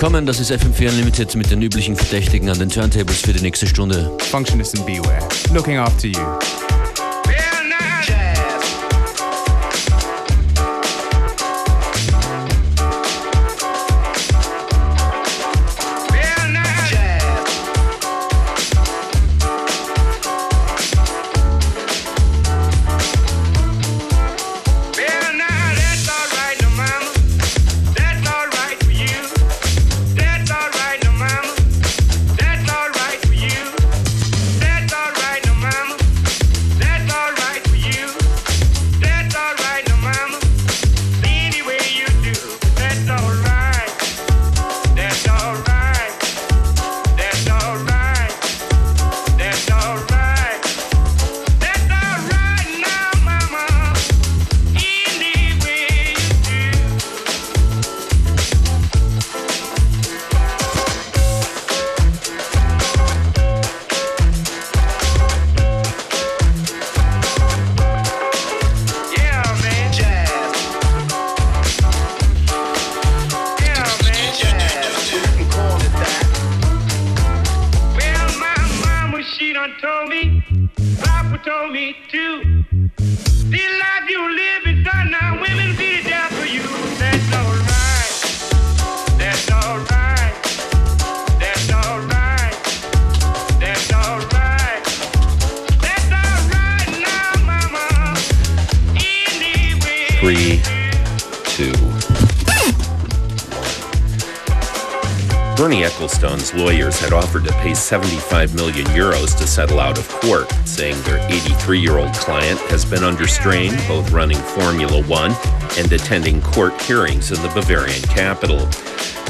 Willkommen, das ist FM4 Unlimited mit den üblichen Verdächtigen an den Turntables für die nächste Stunde. Functionist and Beware, looking after you. Lawyers had offered to pay 75 million euros to settle out of court, saying their 83 year old client has been under strain, both running Formula One and attending court hearings in the Bavarian capital.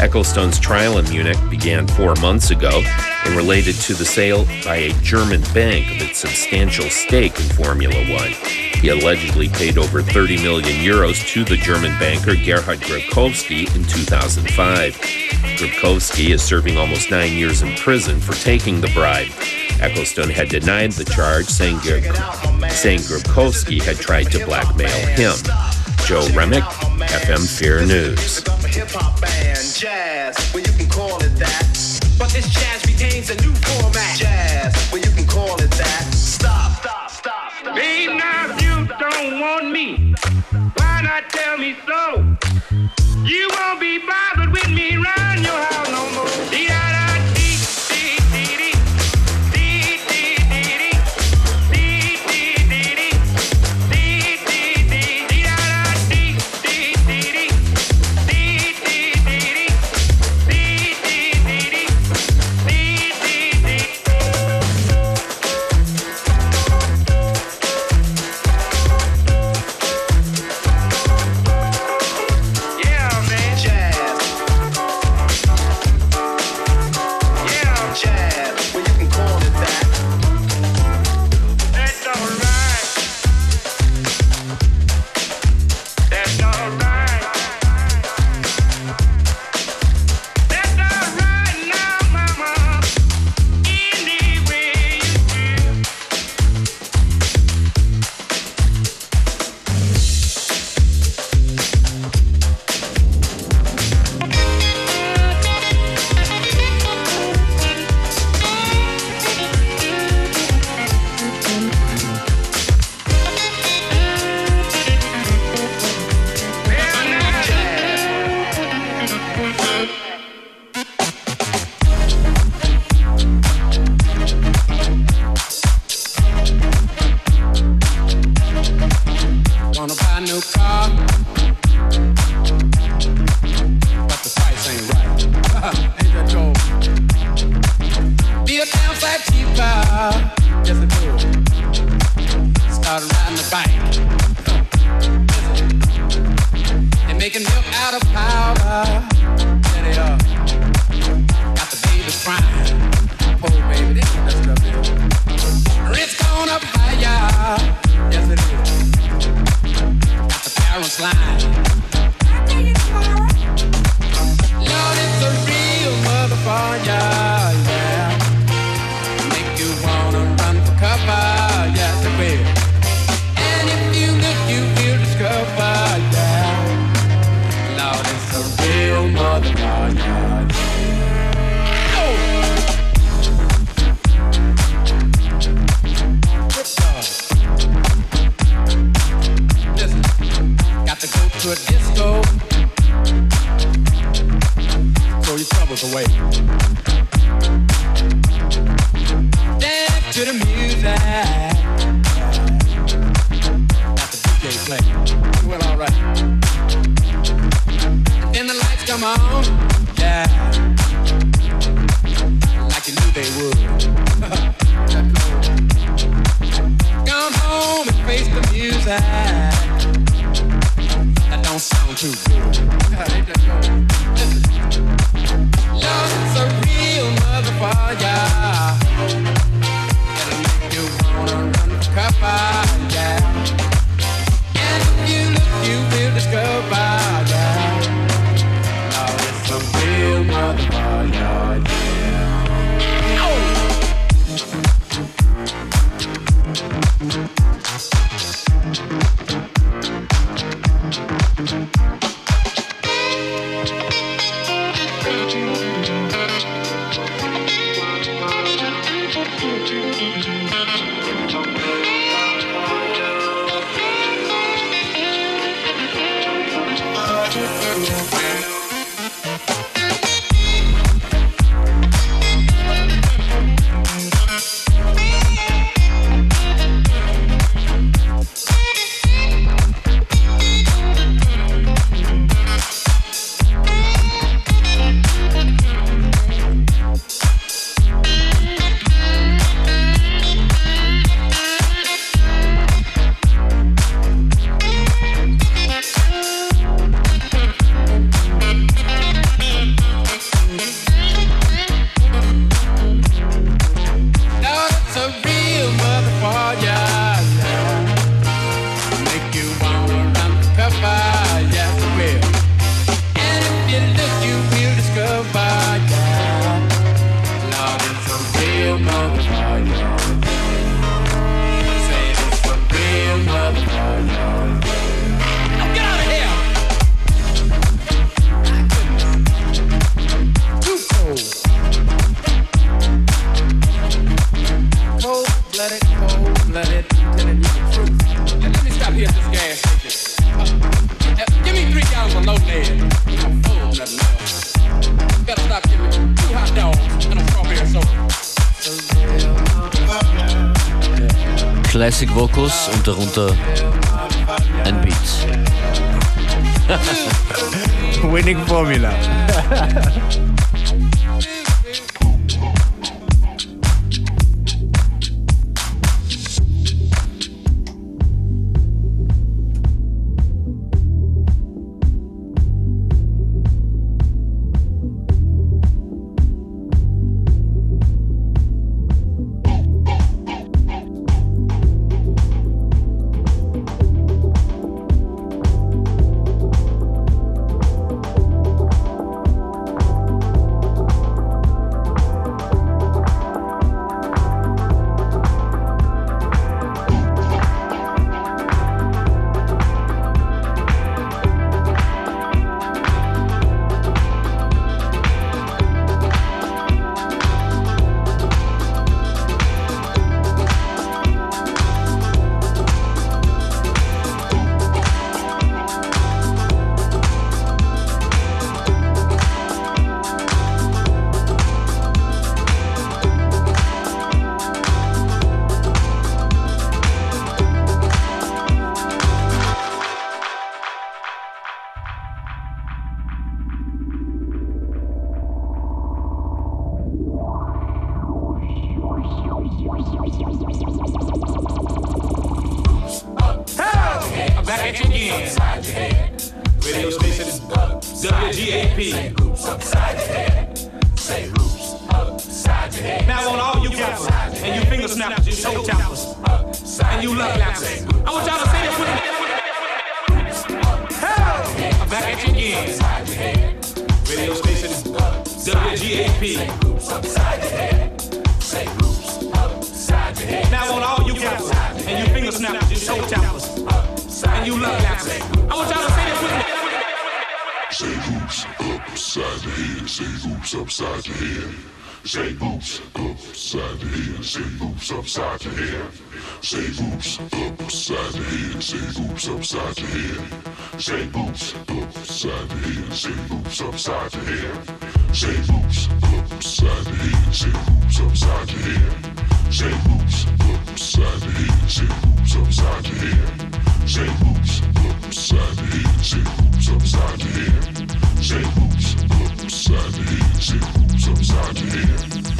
Ecclestone's trial in Munich began four months ago and related to the sale by a German bank of its substantial stake in Formula One. He allegedly paid over 30 million euros to the German banker Gerhard Gribkowsky in 2005. Gribkowsky is serving almost nine years in prison for taking the bribe. Ecclestone had denied the charge, saying, saying Gribkowsky had tried to blackmail him. Joe Remick, FM Fear News. But this jazz retains a new format. Jazz, well, you can call it that. Stop, stop, stop, stop. Babe, now if you don't want me, why not tell me so? You won't be bothered 的发芽。Upside. Say boots upside your. Say boots upside head. Say boots upside your. Say boots upside the. Say boots upside your. Say boots upside the. Say upside. Say boots upside the.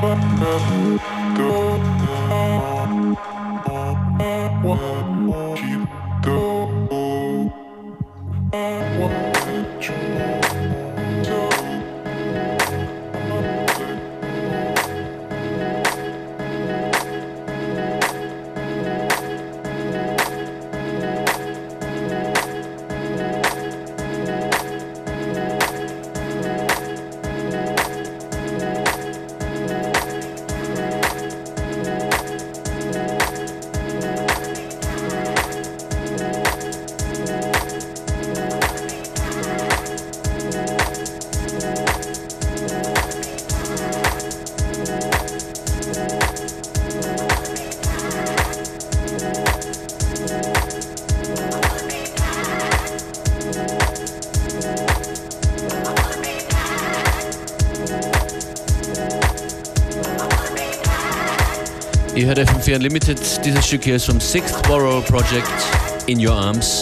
do FM4 Unlimited. Dieses Stück hier ist vom Sixth Borough Project In Your Arms.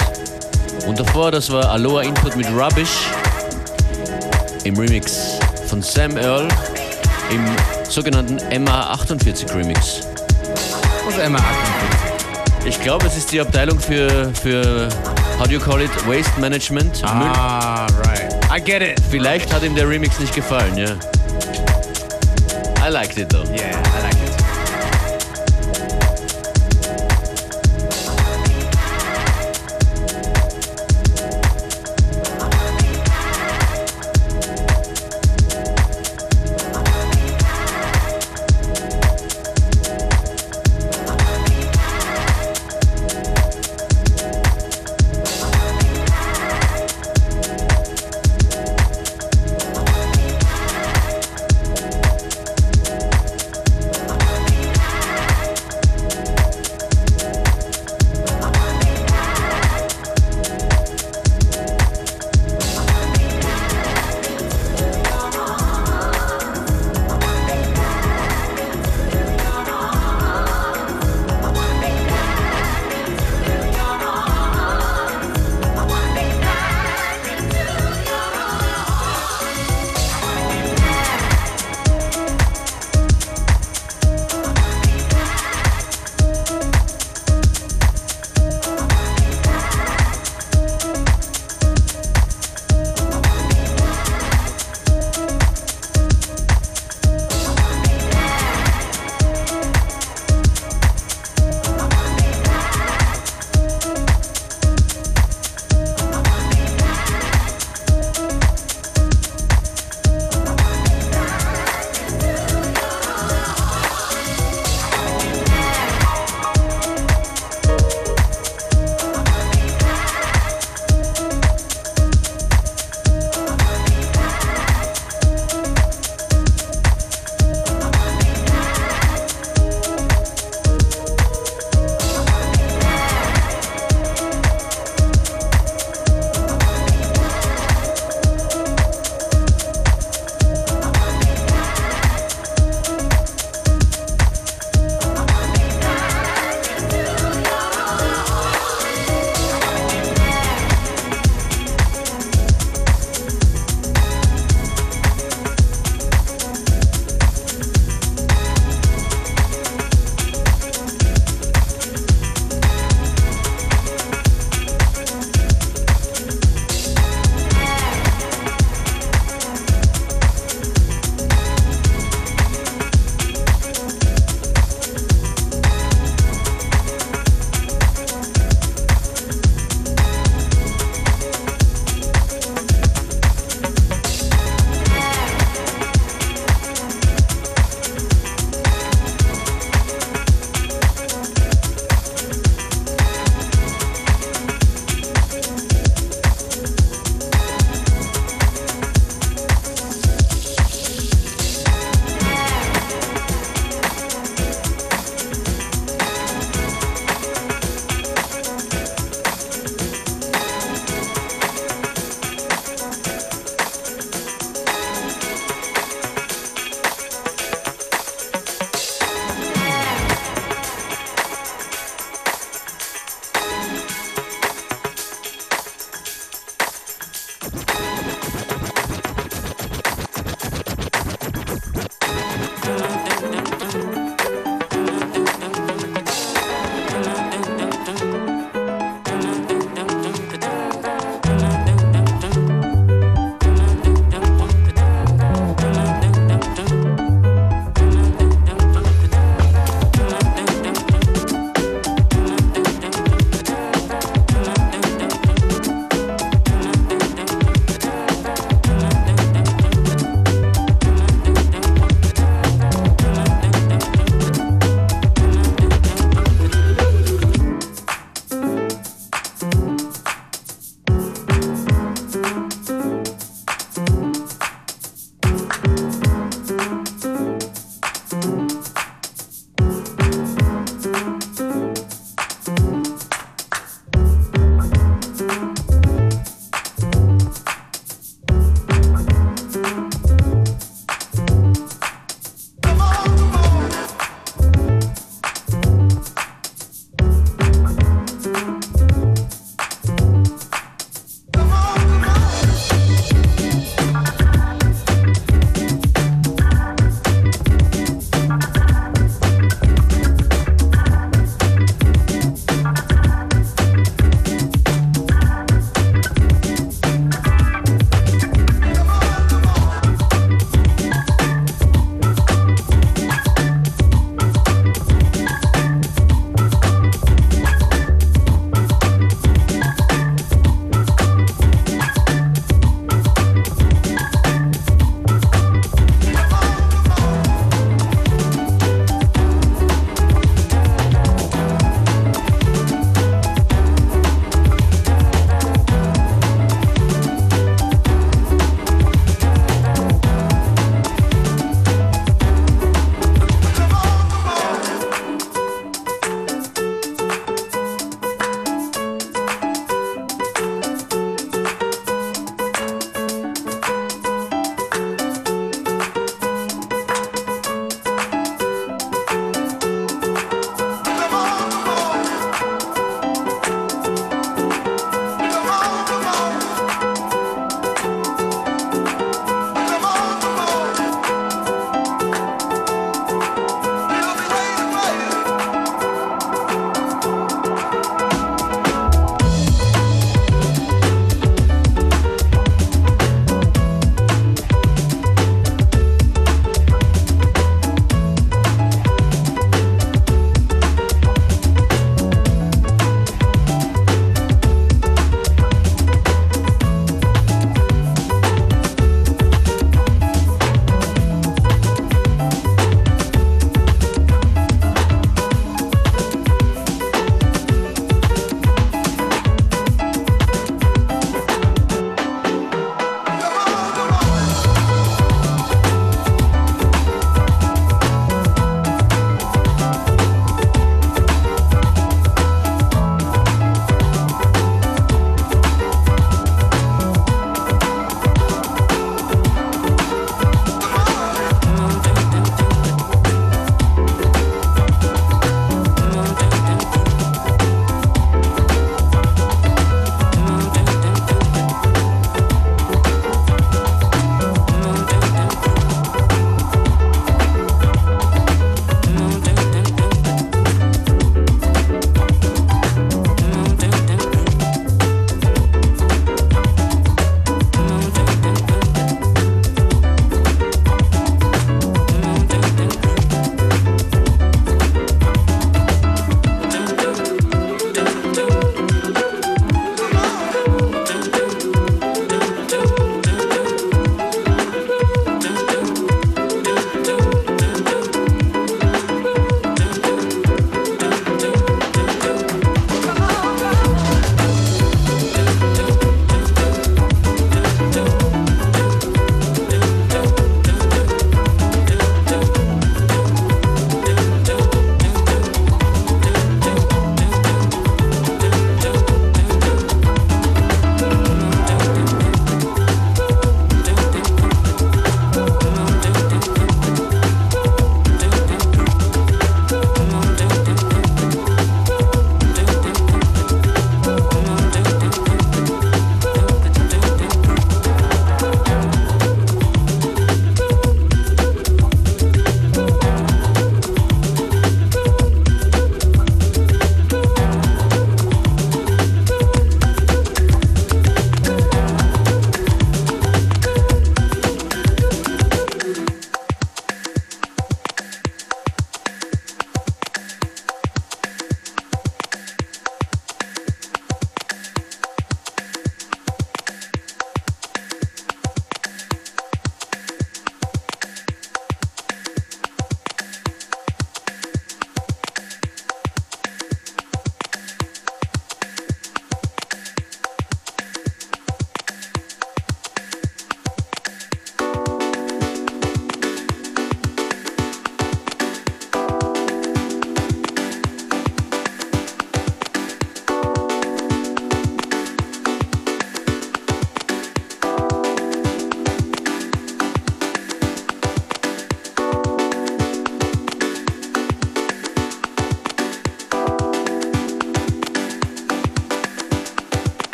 Und davor, das war Aloha Input mit Rubbish im Remix von Sam Earl im sogenannten MA48 Remix. Was ist MA48? Ich glaube, es ist die Abteilung für, für how do you call it, Waste Management. Müll. Ah, right. I get it. Vielleicht hat ihm der Remix nicht gefallen, ja. I liked it though. Yeah,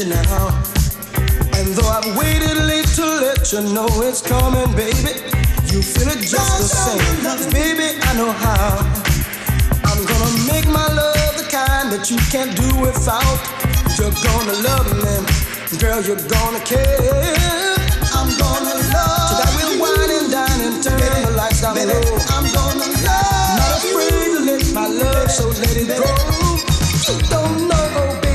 at you now. And though I've waited late to let you know it's coming, baby, you feel it just the same. Baby, I know how. I'm gonna make my love the kind that you can't do without. You're gonna love me, girl, you're gonna care. I'm gonna love. So that we'll wine and dine and turn the lights down low. I'm gonna love. Not afraid to let my love, so let it go. You don't know,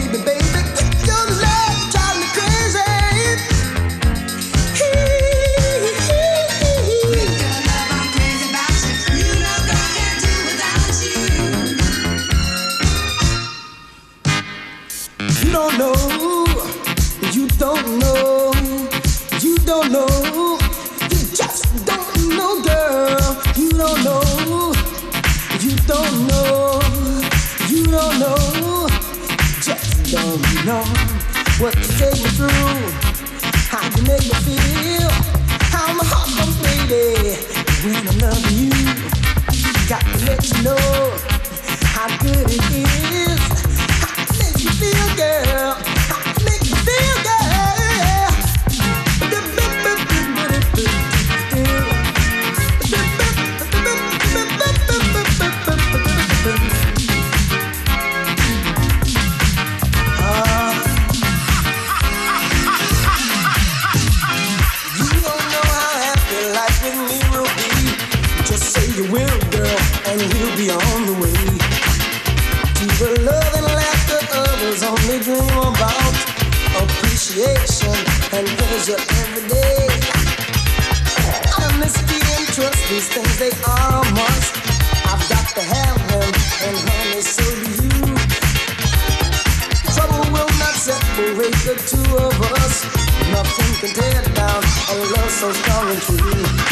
these things they are a must. I've got to have them, and honey, so do you. Trouble will not separate the two of us. Nothing can tear down a love so strong and true.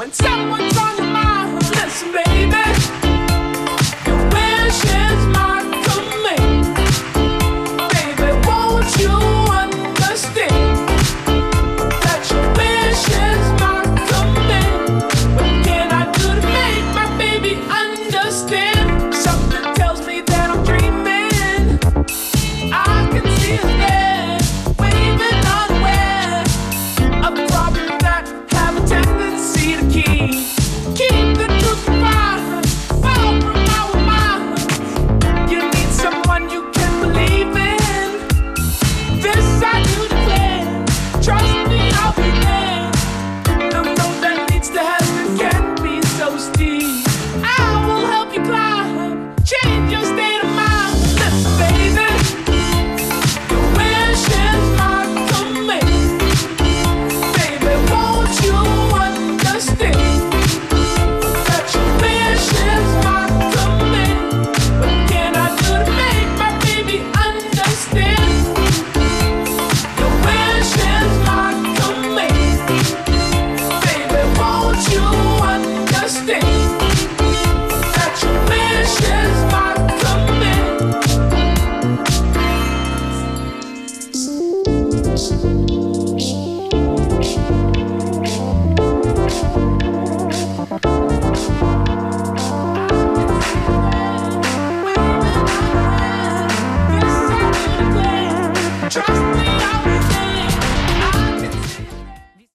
When someone's on your mind, listen, baby.